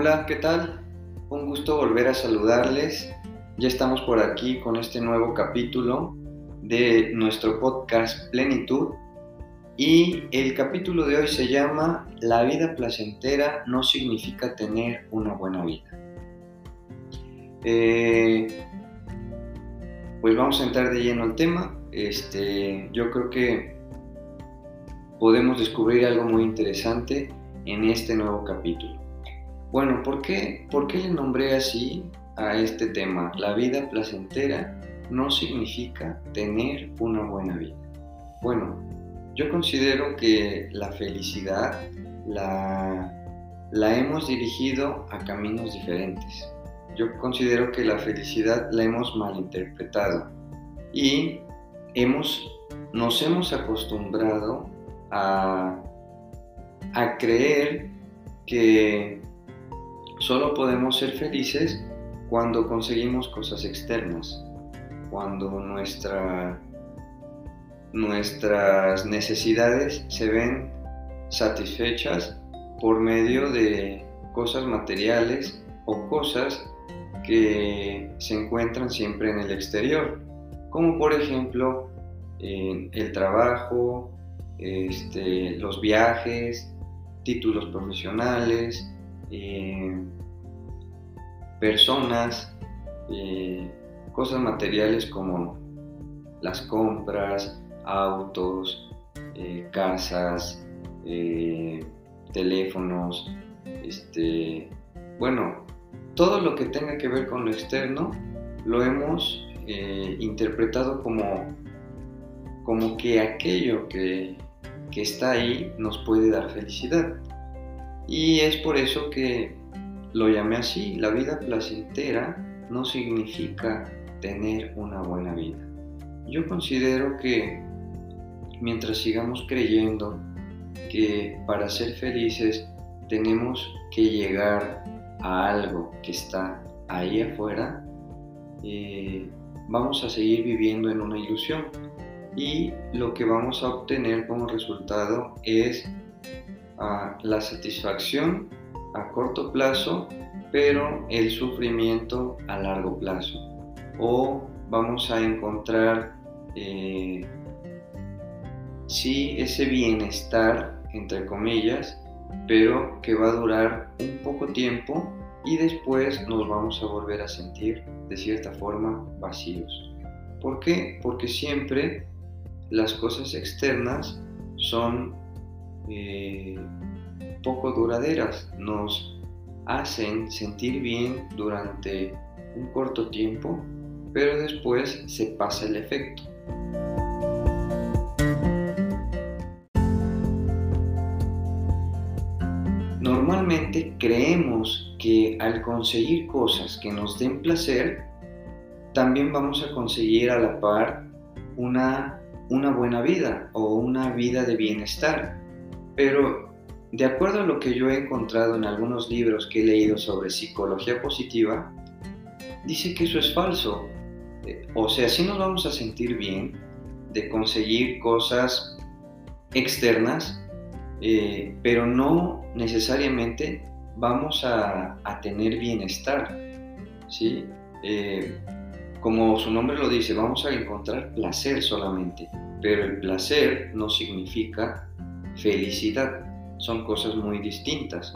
Hola, ¿qué tal? Un gusto volver a saludarles. Ya estamos por aquí con este nuevo capítulo de nuestro podcast Plenitud. Y el capítulo de hoy se llama La vida placentera no significa tener una buena vida. Eh, pues vamos a entrar de lleno al tema. Este, yo creo que podemos descubrir algo muy interesante en este nuevo capítulo. Bueno, ¿por qué, ¿por qué le nombré así a este tema? La vida placentera no significa tener una buena vida. Bueno, yo considero que la felicidad la, la hemos dirigido a caminos diferentes. Yo considero que la felicidad la hemos malinterpretado y hemos, nos hemos acostumbrado a, a creer que solo podemos ser felices cuando conseguimos cosas externas, cuando nuestra, nuestras necesidades se ven satisfechas por medio de cosas materiales o cosas que se encuentran siempre en el exterior, como por ejemplo el trabajo, este, los viajes, títulos profesionales, eh, personas, eh, cosas materiales como las compras, autos, eh, casas, teléfonos, este, bueno, todo lo que tenga que ver con lo externo lo hemos interpretado como, como que aquello que que está ahí nos puede dar felicidad. Y es por eso que lo llamé así, la vida placentera no significa tener una buena vida. Yo considero que mientras sigamos creyendo que para ser felices tenemos que llegar a algo que está ahí afuera, eh, vamos a seguir viviendo en una ilusión y lo que vamos a obtener como resultado es la satisfacción a corto plazo, pero el sufrimiento a largo plazo. O vamos a encontrar eh, sí ese bienestar, entre comillas, pero que va a durar un poco tiempo y después nos vamos a volver a sentir de cierta forma vacíos. ¿Por qué? Porque siempre las cosas externas son eh, poco duraderas, nos hacen sentir bien durante un corto tiempo, pero después se pasa el efecto. Normalmente creemos que al conseguir cosas que nos den placer, también vamos a conseguir a la par una una buena vida o una vida de bienestar. Pero de acuerdo a lo que yo he encontrado en algunos libros que he leído sobre psicología positiva, dice que eso es falso. Eh, o sea, sí nos vamos a sentir bien de conseguir cosas externas, eh, pero no necesariamente vamos a, tener bienestar. ¿sí? Eh, como su nombre lo dice, vamos a encontrar placer solamente, pero el placer no significa felicidad, son cosas muy distintas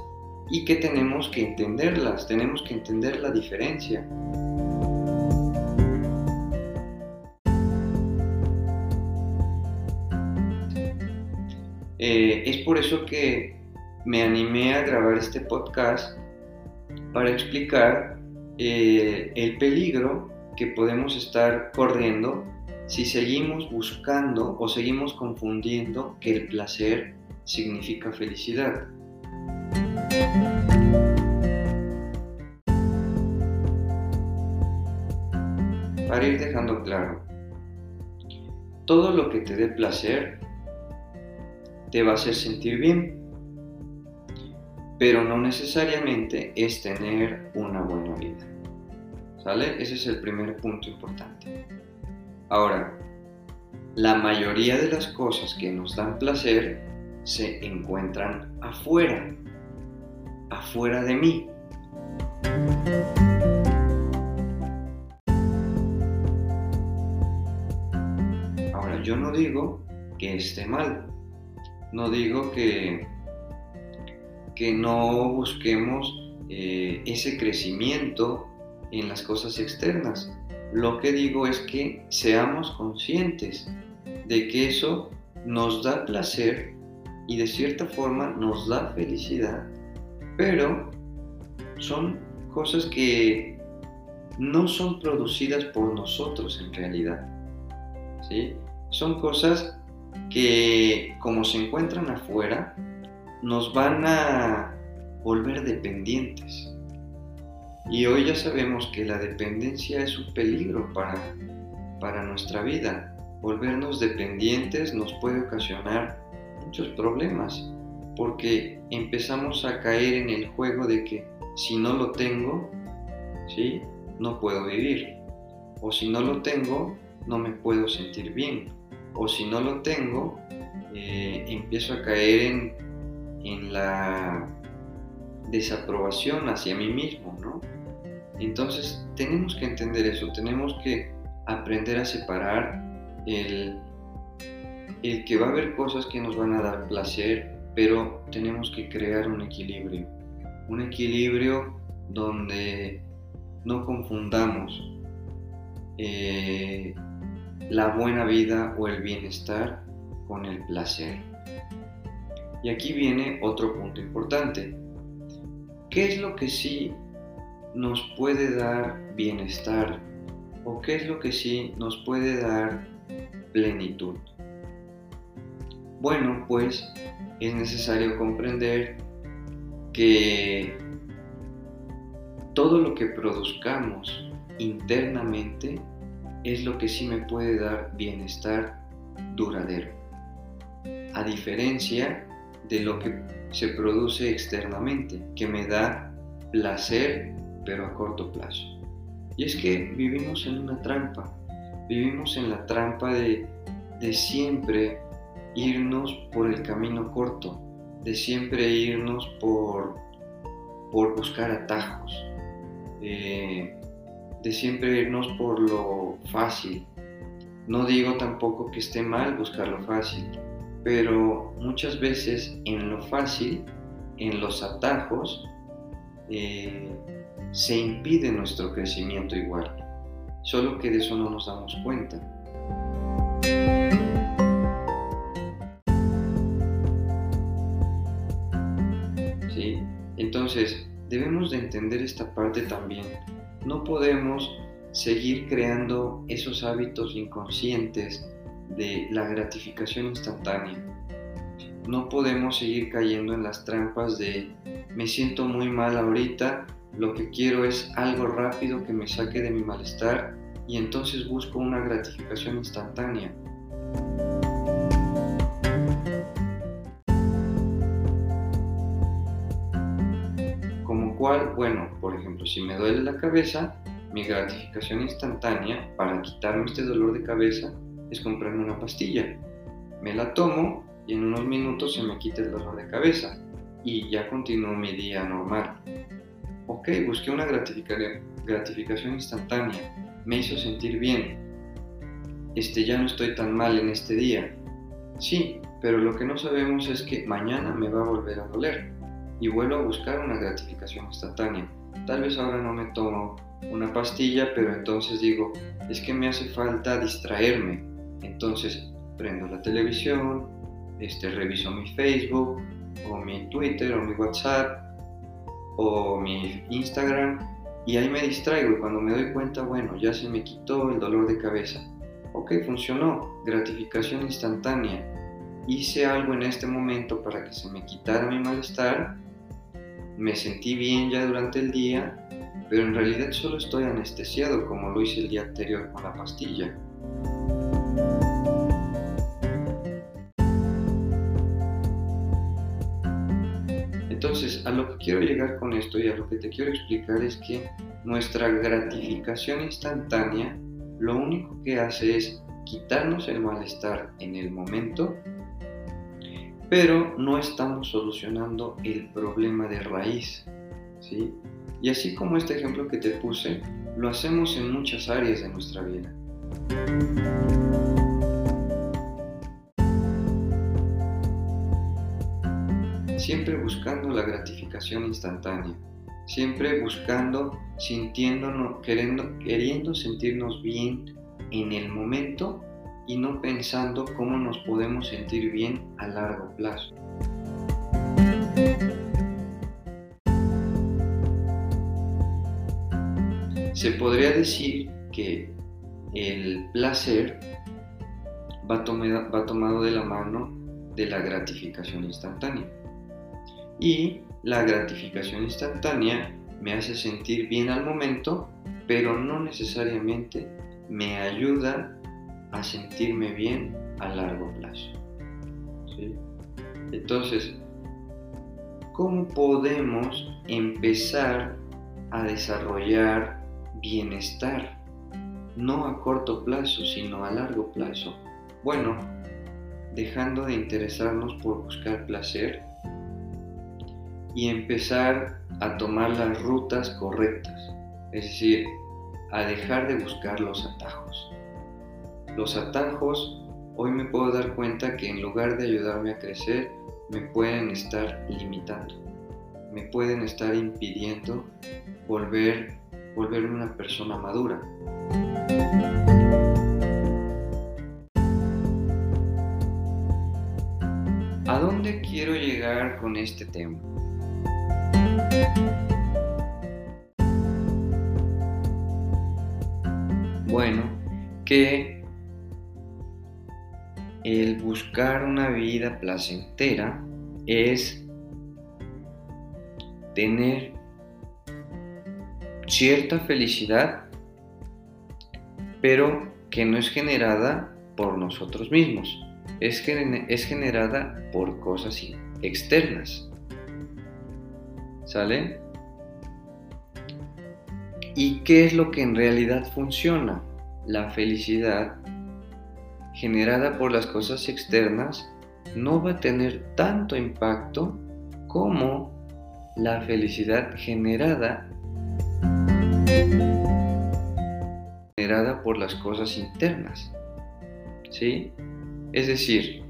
y que tenemos que entenderlas, tenemos que entender la diferencia. Eh, es por eso que me animé a grabar este podcast para explicar eh, el peligro que podemos estar corriendo si seguimos buscando o seguimos confundiendo que el placer significa felicidad. Para ir dejando claro, todo lo que te dé placer te va a hacer sentir bien, pero no necesariamente es tener una buena vida. ¿Sale? Ese es el primer punto importante. Ahora, la mayoría de las cosas que nos dan placer se encuentran afuera, afuera de mí. Ahora, yo no digo que esté mal, no digo que, que no busquemos eh, ese crecimiento en las cosas externas, lo que digo es que seamos conscientes de que eso nos da placer y de cierta forma nos da felicidad, pero son cosas que no son producidas por nosotros en realidad. ¿sí? Son cosas que como se encuentran afuera, nos van a volver dependientes. Y hoy ya sabemos que la dependencia es un peligro para, para nuestra vida. Volvernos dependientes nos puede ocasionar muchos problemas porque empezamos a caer en el juego de que si no lo tengo, ¿sí? no puedo vivir. O si no lo tengo, no me puedo sentir bien. O si no lo tengo, eh, empiezo a caer en, en la desaprobación hacia mí mismo, ¿no? Entonces tenemos que entender eso, tenemos que aprender a separar el, el que va a haber cosas que nos van a dar placer, pero tenemos que crear un equilibrio, un equilibrio donde no confundamos eh, la buena vida o el bienestar con el placer. Y aquí viene otro punto importante. ¿Qué es lo que sí nos puede dar bienestar? ¿O qué es lo que sí nos puede dar plenitud? Bueno, pues es necesario comprender que todo lo que produzcamos internamente es lo que sí me puede dar bienestar duradero. A diferencia de lo que se produce externamente, que me da placer pero a corto plazo. Y es que vivimos en una trampa, vivimos en la trampa de, de siempre irnos por el camino corto, de siempre irnos por, por buscar atajos, eh, de siempre irnos por lo fácil. No digo tampoco que esté mal buscar lo fácil, pero muchas veces en lo fácil, en los atajos, eh, se impide nuestro crecimiento igual, solo que de eso no nos damos cuenta. ¿Sí? Entonces, debemos de entender esta parte también. No podemos seguir creando esos hábitos inconscientes de la gratificación instantánea. No podemos seguir cayendo en las trampas de me siento muy mal ahorita, lo que quiero es algo rápido que me saque de mi malestar y entonces busco una gratificación instantánea. bueno, por ejemplo, si me duele la cabeza, mi gratificación instantánea para quitarme este dolor de cabeza es comprarme una pastilla. Me la tomo y en unos minutos se me quita el dolor de cabeza y ya continúo mi día normal. Ok, busqué una gratificación instantánea, me hizo sentir bien. Este ya no estoy tan mal en este día. Sí, pero lo que no sabemos es que mañana me va a volver a doler y vuelvo a buscar una gratificación instantánea. Tal vez ahora no me tomo una pastilla, pero entonces digo, es que me hace falta distraerme. Entonces prendo la televisión, este, reviso mi Facebook, o mi Twitter, o mi WhatsApp, o mi Instagram, y ahí me distraigo. Y cuando me doy cuenta, bueno, ya se me quitó el dolor de cabeza. Ok, funcionó. Gratificación instantánea. Hice algo en este momento para que se me quitara mi malestar me sentí bien ya durante el día, pero en realidad solo estoy anestesiado como lo hice el día anterior con la pastilla. Entonces, a lo que quiero llegar con esto y a lo que te quiero explicar es que nuestra gratificación instantánea lo único que hace es quitarnos el malestar en el momento pero no estamos solucionando el problema de raíz. ¿sí? Y así como este ejemplo que te puse, lo hacemos en muchas áreas de nuestra vida. Siempre buscando la gratificación instantánea, siempre buscando, sintiéndonos, queriendo, queriendo sentirnos bien en el momento y no pensando cómo nos podemos sentir bien a largo plazo. Se podría decir que el placer va tomado, de la mano de la gratificación instantánea. Y la gratificación instantánea me hace sentir bien al momento, pero no necesariamente me ayuda a sentirme bien a largo plazo. Entonces, ¿cómo podemos empezar a desarrollar bienestar? No a corto plazo, sino a largo plazo. Bueno, dejando de interesarnos por buscar placer y empezar a tomar las rutas correctas, es decir, a dejar de buscar los atajos. Los atajos, hoy me puedo dar cuenta que en lugar de ayudarme a crecer, me pueden estar limitando, me pueden estar impidiendo volver, volverme una persona madura. ¿A dónde quiero llegar con este tema? Bueno, que el buscar una vida placentera es tener cierta felicidad, pero que no es generada por nosotros mismos, es, generada por cosas externas. ¿Sale? ¿Y qué es lo que en realidad funciona? La felicidad generada por las cosas externas no va a tener tanto impacto como la felicidad generada generada por las cosas internas. ¿Sí? Es decir,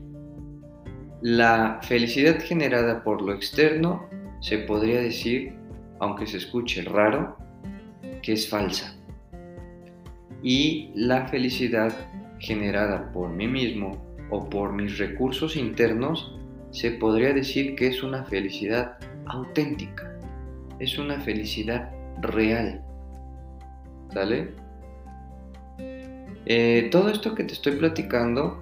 la felicidad generada por lo externo se podría decir, aunque se escuche raro, que es falsa. Y la felicidad generada por mí mismo o por mis recursos internos, se podría decir que es una felicidad auténtica, es una felicidad real. ¿Sale? Eh, todo esto que te estoy platicando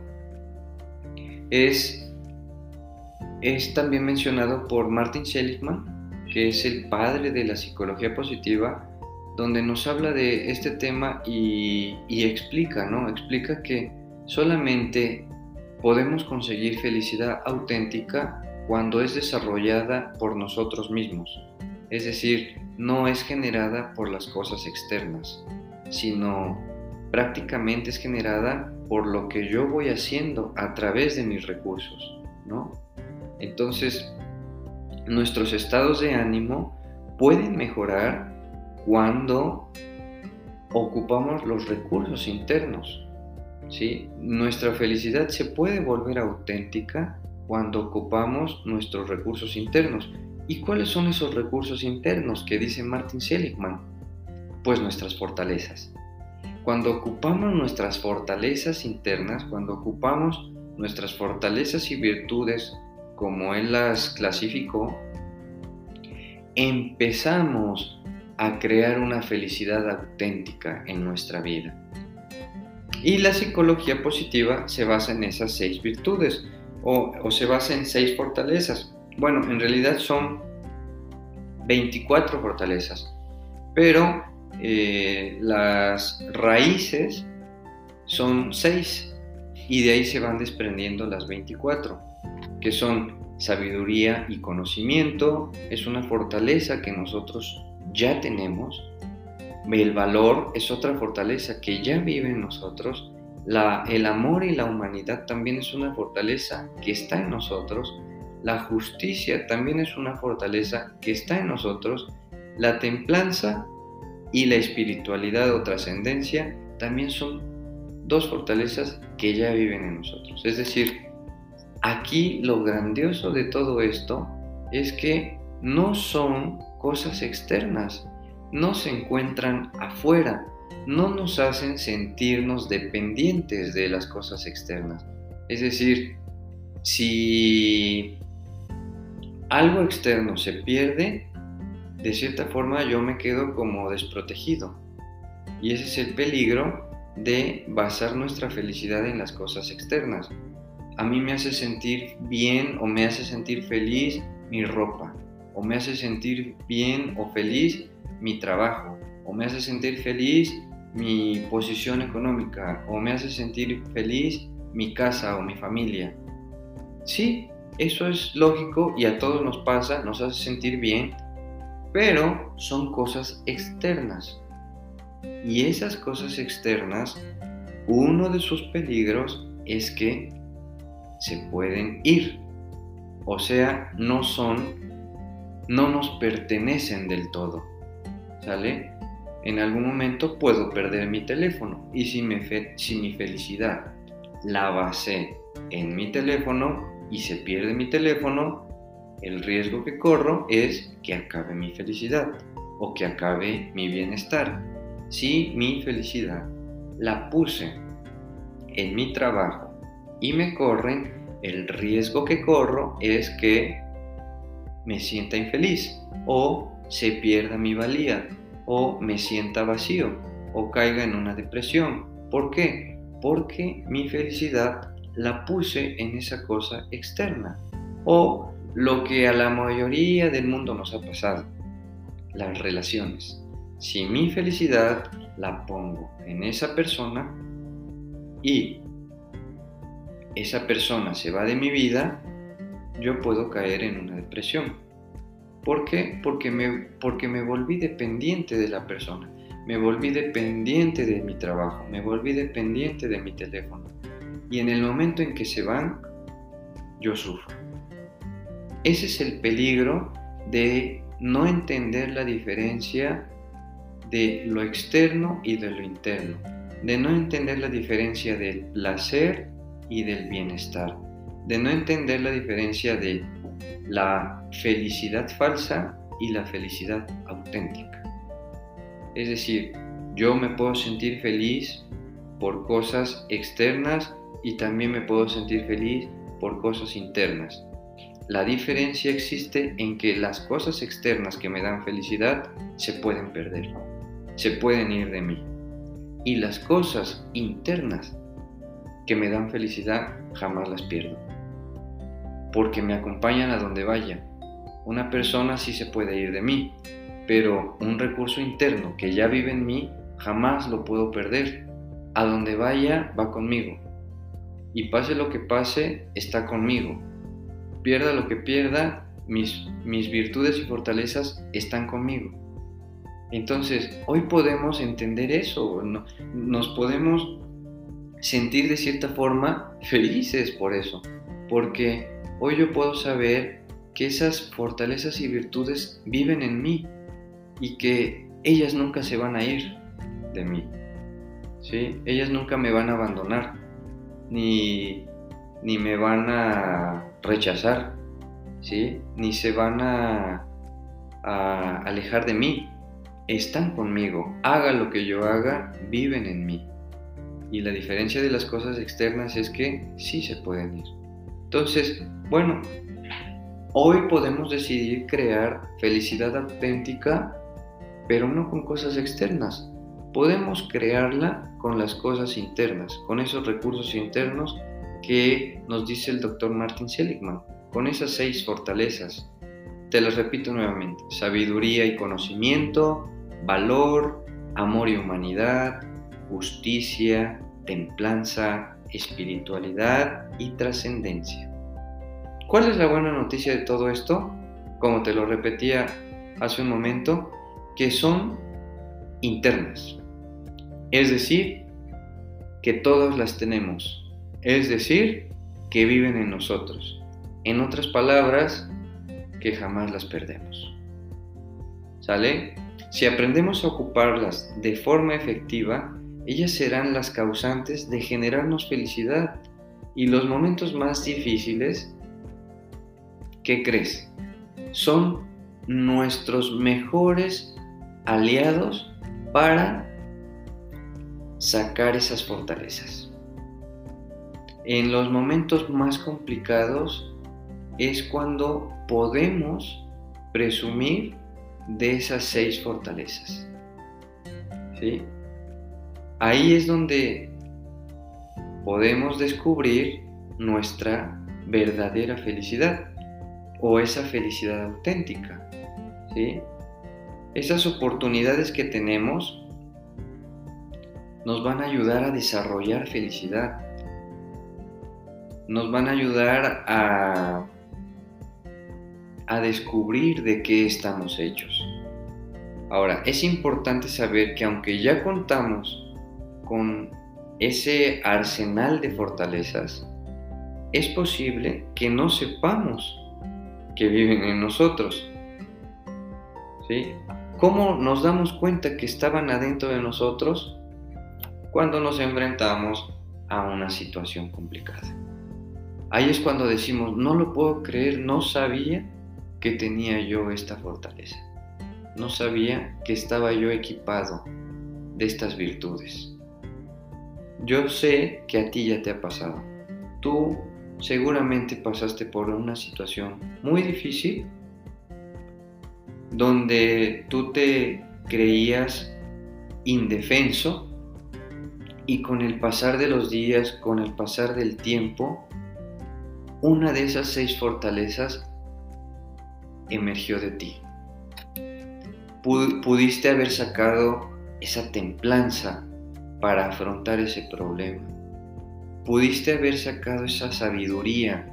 es, es también mencionado por Martin Seligman, que es el padre de la psicología positiva, donde nos habla de este tema y, explica, ¿no? Explica que solamente podemos conseguir felicidad auténtica cuando es desarrollada por nosotros mismos. Es decir, no es generada por las cosas externas, sino prácticamente es generada por lo que yo voy haciendo a través de mis recursos, ¿no? Entonces, nuestros estados de ánimo pueden mejorar cuando ocupamos los recursos internos. ¿sí? Nuestra felicidad se puede volver auténtica cuando ocupamos nuestros recursos internos. ¿Y cuáles son esos recursos internos que dice Martin Seligman? Pues nuestras fortalezas. Cuando ocupamos nuestras fortalezas internas, cuando ocupamos nuestras fortalezas y virtudes como él las clasificó, empezamos a crear una felicidad auténtica en nuestra vida. Y la psicología positiva se basa en esas seis virtudes o, se basa en seis fortalezas. Bueno, en realidad son 24 fortalezas, pero eh, las raíces son seis y de ahí se van desprendiendo las 24, que son sabiduría y conocimiento, es una fortaleza que nosotros ya tenemos. El valor es otra fortaleza que ya vive en nosotros. La, el amor y la humanidad también es una fortaleza que está en nosotros. La justicia también es una fortaleza que está en nosotros. La templanza y la espiritualidad o trascendencia también son dos fortalezas que ya viven en nosotros. Es decir, aquí lo grandioso de todo esto es que no son cosas externas, no se encuentran afuera, no nos hacen sentirnos dependientes de las cosas externas. Es decir, si algo externo se pierde, de cierta forma yo me quedo como desprotegido. Y ese es el peligro de basar nuestra felicidad en las cosas externas. A mí me hace sentir bien o me hace sentir feliz mi ropa, o me hace sentir bien o feliz mi trabajo, o me hace sentir feliz mi posición económica, o me hace sentir feliz mi casa o mi familia. Sí, eso es lógico y a todos nos pasa, nos hace sentir bien, pero son cosas externas. Y esas cosas externas, uno de sus peligros es que se pueden ir. O sea, no son, no nos pertenecen del todo. ¿Sale? En algún momento puedo perder mi teléfono y si, mi felicidad la basé en mi teléfono y se pierde mi teléfono, el riesgo que corro es que acabe mi felicidad o que acabe mi bienestar. Si mi felicidad la puse en mi trabajo y me corren, el riesgo que corro es que me sienta infeliz o se pierda mi valía o me sienta vacío o caiga en una depresión. ¿Por qué? Porque mi felicidad la puse en esa cosa externa o lo que a la mayoría del mundo nos ha pasado, las relaciones. Si mi felicidad la pongo en esa persona y esa persona se va de mi vida, yo puedo caer en una depresión. ¿Por qué? Porque me, porque me volví dependiente de la persona, me volví dependiente de mi trabajo, me volví dependiente de mi teléfono. Y en el momento en que se van, yo sufro. Ese es el peligro de no entender la diferencia de lo externo y de lo interno, de no entender la diferencia del placer y del bienestar, de no entender la diferencia de la felicidad falsa y la felicidad auténtica. Es decir, yo me puedo sentir feliz por cosas externas y también me puedo sentir feliz por cosas internas. La diferencia existe en que las cosas externas que me dan felicidad se pueden perder se pueden ir de mí. Y las cosas internas que me dan felicidad jamás las pierdo. Porque me acompañan a donde vaya. Una persona sí se puede ir de mí, pero un recurso interno que ya vive en mí jamás lo puedo perder. A donde vaya va conmigo. Y pase lo que pase, está conmigo. Pierda lo que pierda, mis, mis virtudes y fortalezas están conmigo. Entonces, hoy podemos entender eso, nos podemos sentir de cierta forma felices por eso, porque hoy yo puedo saber que esas fortalezas y virtudes viven en mí y que ellas nunca se van a ir de mí. ¿sí? Ellas nunca me van a abandonar, ni, ni me van a rechazar, ¿sí? ni se van a, a alejar de mí están conmigo, haga lo que yo haga, viven en mí. Y la diferencia de las cosas externas es que sí se pueden ir. Entonces, bueno, hoy podemos decidir crear felicidad auténtica, pero no con cosas externas. Podemos crearla con las cosas internas, con esos recursos internos que nos dice el doctor Martin Seligman, con esas seis fortalezas. Te las repito nuevamente, sabiduría y conocimiento, valor, amor y humanidad, justicia, templanza, espiritualidad y trascendencia. ¿Cuál es la buena noticia de todo esto? Como te lo repetía hace un momento, que son internas. Es decir, que todas las tenemos. Es decir, que viven en nosotros. En otras palabras, que jamás las perdemos. ¿Sale? Si aprendemos a ocuparlas de forma efectiva, ellas serán las causantes de generarnos felicidad y los momentos más difíciles, ¿qué crees? son nuestros mejores aliados para sacar esas fortalezas. En los momentos más complicados es cuando podemos presumir de esas seis fortalezas. ¿Sí? Ahí es donde podemos descubrir nuestra verdadera felicidad o esa felicidad auténtica. Esas oportunidades que tenemos nos van a ayudar a desarrollar felicidad. Nos van a ayudar a, a descubrir de qué estamos hechos. Ahora, es importante saber que aunque ya contamos con ese arsenal de fortalezas, es posible que no sepamos que viven en nosotros. ¿Sí? ¿Cómo nos damos cuenta que estaban adentro de nosotros? Cuando nos enfrentamos a una situación complicada. Ahí es cuando decimos, no lo puedo creer, no sabía que tenía yo esta fortaleza. No sabía que estaba yo equipado de estas virtudes. Yo sé que a ti ya te ha pasado. Tú seguramente pasaste por una situación muy difícil donde tú te creías indefenso y con el pasar de los días, con el pasar del tiempo, una de esas seis fortalezas emergió de ti. Pudiste haber sacado esa templanza para afrontar ese problema. Pudiste haber sacado esa sabiduría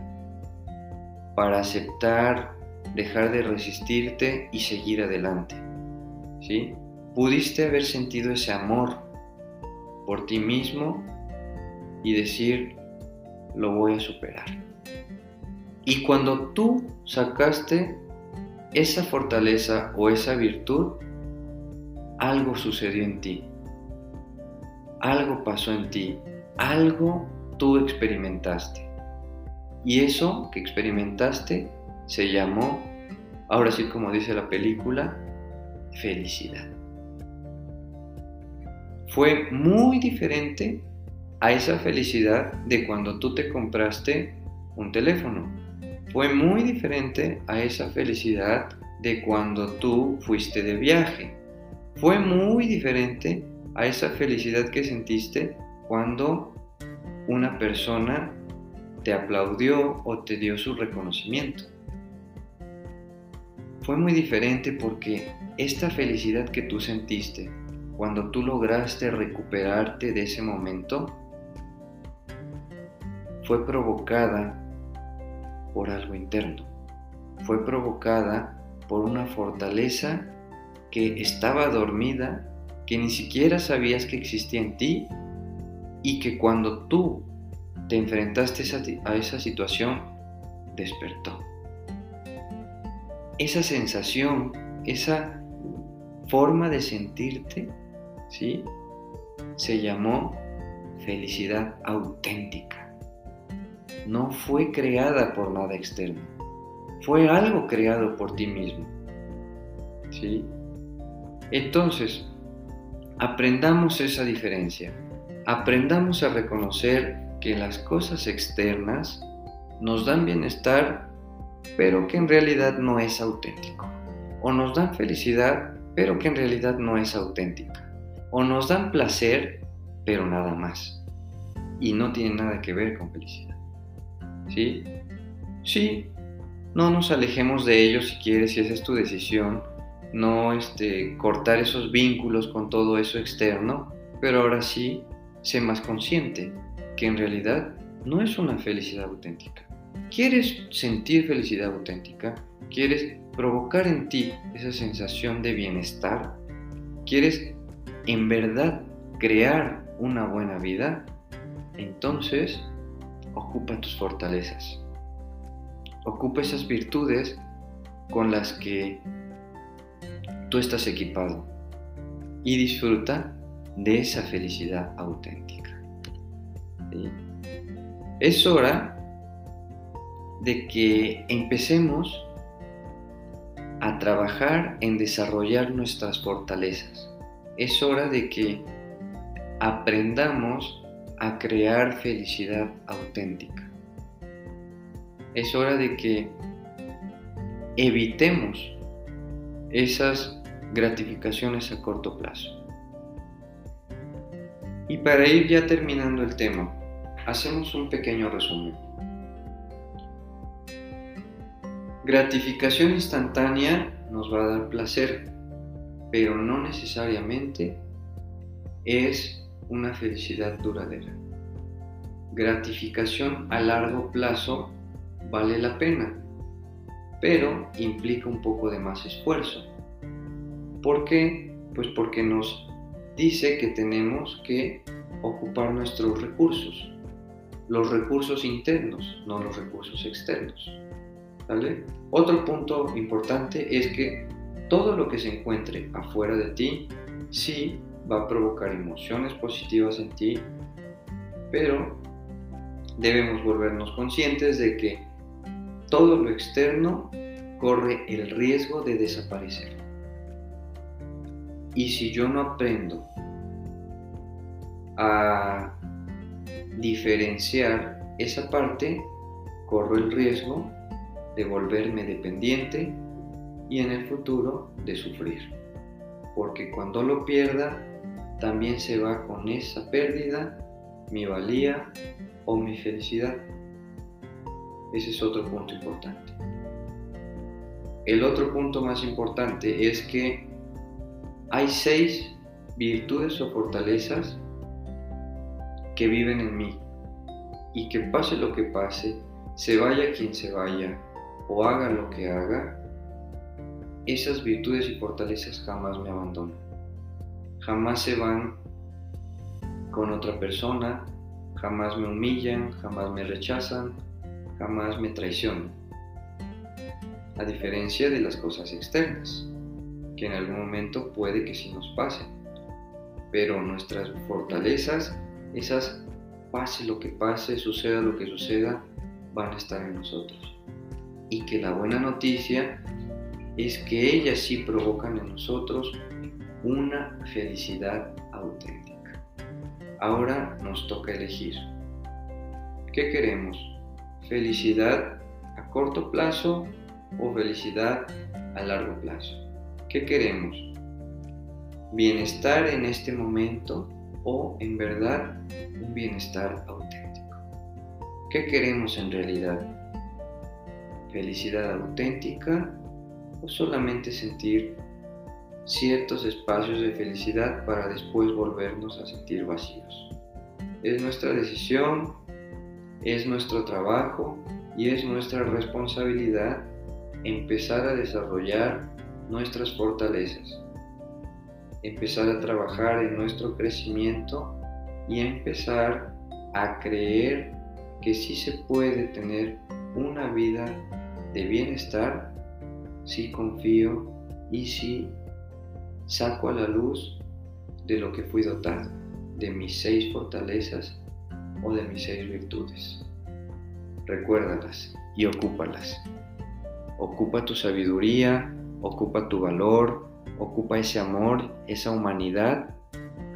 para aceptar, dejar de resistirte y seguir adelante. ¿Sí? Pudiste haber sentido ese amor por ti mismo y decir, lo voy a superar. Y cuando tú sacaste esa fortaleza o esa virtud, algo sucedió en ti algo pasó en ti, algo tú experimentaste. Y eso que experimentaste se llamó, ahora sí como dice la película, felicidad. Fue muy diferente a esa felicidad de cuando tú te compraste un teléfono. Fue muy diferente a esa felicidad de cuando tú fuiste de viaje. Fue muy diferente a esa felicidad que sentiste cuando una persona te aplaudió o te dio su reconocimiento. Fue muy diferente porque esta felicidad que tú sentiste cuando tú lograste recuperarte de ese momento fue provocada por algo interno. Fue provocada por una fortaleza que estaba dormida que ni siquiera sabías que existía en ti y que cuando tú te enfrentaste a esa situación, despertó. Esa sensación, esa forma de sentirte, ¿sí? Se llamó felicidad auténtica. No fue creada por nada externo. Fue algo creado por ti mismo. ¿Sí? Entonces, Aprendamos esa diferencia. Aprendamos a reconocer que las cosas externas nos dan bienestar, pero que en realidad no es auténtico. O nos dan felicidad, pero que en realidad no es auténtica. O nos dan placer, pero nada más. Y no tiene nada que ver con felicidad. ¿Sí? Sí, no nos alejemos de ellos si quieres, si esa es tu decisión no este, cortar esos vínculos con todo eso externo, pero ahora sí sé más consciente que en realidad no es una felicidad auténtica. ¿Quieres sentir felicidad auténtica? ¿Quieres provocar en ti esa sensación de bienestar? ¿Quieres en verdad crear una buena vida? Entonces, ocupa tus fortalezas. Ocupa esas virtudes con las que tú estás equipado y disfruta de esa felicidad auténtica. Es hora de que empecemos a trabajar en desarrollar nuestras fortalezas. Es hora de que aprendamos a crear felicidad auténtica. Es hora de que evitemos esas gratificaciones a corto plazo. Y para ir ya terminando el tema, hacemos un pequeño resumen. Gratificación instantánea nos va a dar placer, pero no necesariamente es una felicidad duradera. Gratificación a largo plazo vale la pena, pero implica un poco de más esfuerzo. ¿Por qué? Pues porque nos dice que tenemos que ocupar nuestros recursos, los recursos internos, no los recursos externos. ¿vale? Otro punto importante es que todo lo que se encuentre afuera de ti sí va a provocar emociones positivas en ti, pero debemos volvernos conscientes de que todo lo externo corre el riesgo de desaparecer. Y si yo no aprendo a diferenciar esa parte, corro el riesgo de volverme dependiente y en el futuro de sufrir. Porque cuando lo pierda, también se va con esa pérdida mi valía o mi felicidad. Ese es otro punto importante. El otro punto más importante es que hay seis virtudes o fortalezas que viven en mí y que pase lo que pase, se vaya quien se vaya o haga lo que haga, esas virtudes y fortalezas jamás me abandonan. Jamás se van con otra persona, jamás me humillan, jamás me rechazan, jamás me traicionan. A diferencia de las cosas externas, que en algún momento puede que sí nos pasen. Pero nuestras fortalezas, esas pase lo que pase, suceda lo que suceda, van a estar en nosotros. Y que la buena noticia es que ellas sí provocan en nosotros una felicidad auténtica. Ahora nos toca elegir. ¿Qué queremos? ¿Felicidad a corto plazo o felicidad a largo plazo? ¿Qué queremos? ¿Bienestar en este momento o en verdad un bienestar auténtico? ¿Qué queremos en realidad? ¿Felicidad auténtica o solamente sentir ciertos espacios de felicidad para después volvernos a sentir vacíos? Es nuestra decisión, es nuestro trabajo y es nuestra responsabilidad empezar a desarrollar nuestras fortalezas, empezar a trabajar en nuestro crecimiento y empezar a creer que sí se puede tener una vida de bienestar si confío y si saco a la luz de lo que fui dotado, de mis seis fortalezas o de mis seis virtudes. Recuérdalas y ocúpalas. Ocupa tu sabiduría, ocupa tu valor, ocupa ese amor, esa humanidad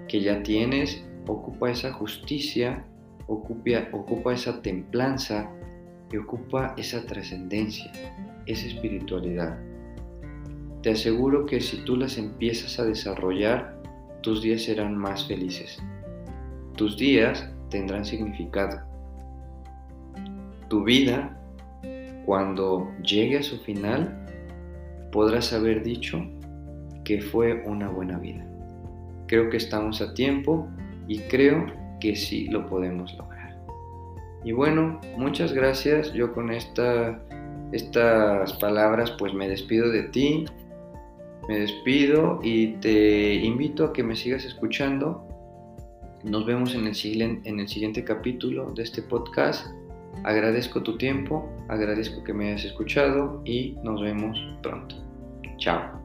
que ya tienes, ocupa esa justicia, ocupa, esa templanza y ocupa esa trascendencia, esa espiritualidad. Te aseguro que si tú las empiezas a desarrollar, tus días serán más felices. Tus días tendrán significado. Tu vida, cuando llegue a su final, podrás haber dicho que fue una buena vida. Creo que estamos a tiempo y creo que sí lo podemos lograr. Y bueno, muchas gracias. Yo con esta, estas palabras pues me despido de ti. Me despido y te invito a que me sigas escuchando. Nos vemos en el, en el siguiente capítulo de este podcast. Agradezco tu tiempo, agradezco que me hayas escuchado y nos vemos pronto. Chao.